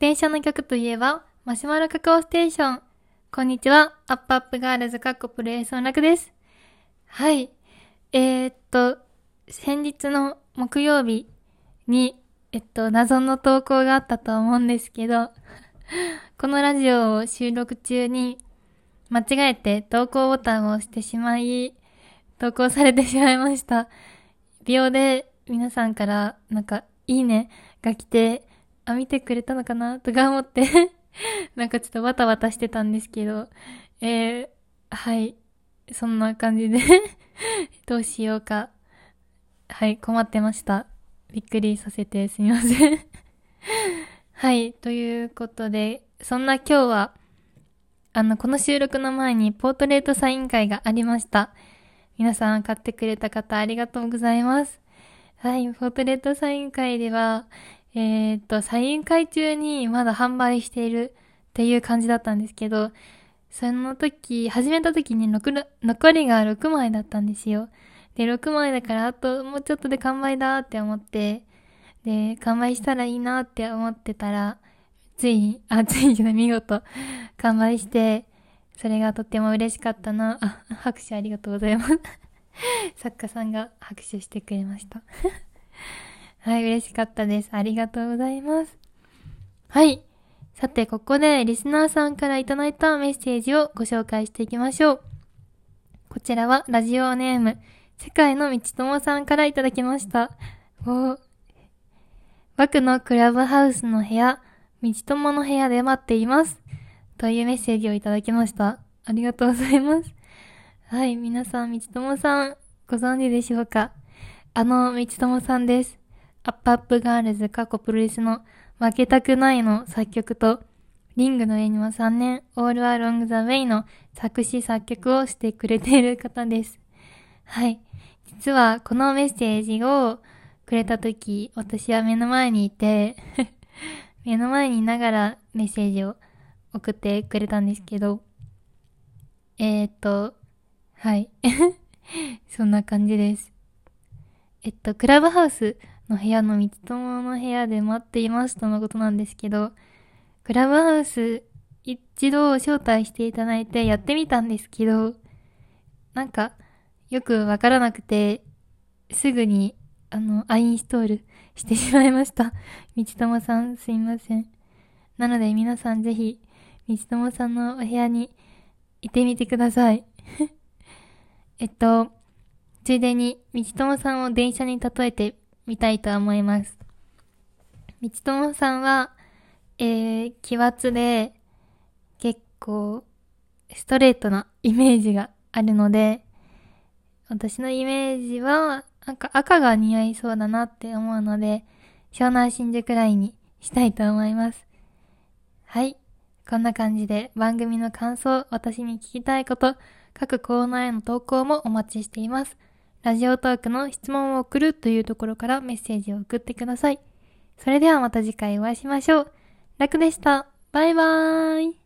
電車の曲といえば、マシュマロカカオステーション。こんにちは、アップアップガールズカッコプレイソンラクです。はい。えー、っと、先日の木曜日に、えっと、謎の投稿があったと思うんですけど、このラジオを収録中に、間違えて投稿ボタンを押してしまい、投稿されてしまいました。秒で皆さんからなんか、いいねが来て、あ、見てくれたのかな？とか思って なんかちょっとバタバタしてたんですけど、えー、はい。そんな感じで どうしようか。はい、困ってました。びっくりさせてすみません はい、ということで、そんな今日は、あの、この収録の前にポートレートサイン会がありました。皆さん買ってくれた方ありがとうございます。はい、ポートレートサイン会では、えー、っと、サイン会中にまだ販売しているっていう感じだったんですけど、その時、始めた時に残りが6枚だったんですよ。で、6枚だからあともうちょっとで完売だって思って、で、完売したらいいなって思ってたら、ついに、あ、ついにじゃない、見事、完売して、それがとっても嬉しかったな。あ、拍手ありがとうございます。作家さんが拍手してくれました。はい、嬉しかったです。ありがとうございます。はい。さて、ここでリスナーさんからいただいたメッセージをご紹介していきましょう。こちらはラジオネーム、世界の道友さんからいただきました。お僕のクラブハウスの部屋、道友の部屋で待っています。というメッセージをいただきました。ありがとうございます。はい、皆さん、道友さん、ご存知でしょうか？あの、道友さんです。アップアップガールズカッコプロレスの負けたくないの作曲と、リングの上には3年、 All Along the Way の作詞作曲をしてくれている方です。はい。実は、このメッセージをくれたとき、私は目の前にいて 目の前にいながらメッセージを送ってくれたんですけど、えー、っと、はい。そんな感じです。えっと、クラブハウスの部屋の三つ友の部屋で待っていますとのことなんですけど、クラブハウス一度招待していただいてやってみたんですけど、なんか、よくわからなくて、すぐに、あの、アインストールしてしまいました。道友さんすいません。なので皆さんぜひ、道友さんのお部屋に行ってみてください。えっと、ついでに、道友さんを電車に例えてみたいと思います。道友さんは、えー、奇抜で、結構、ストレートなイメージがあるので、私のイメージは、なんか赤が似合いそうだなって思うので、湘南新宿ラインにしたいと思います。はい。こんな感じで番組の感想、私に聞きたいこと、各コーナーへの投稿もお待ちしています。ラジオトークの質問を送るというところからメッセージを送ってください。それではまた次回お会いしましょう。楽でした。バイバーイ。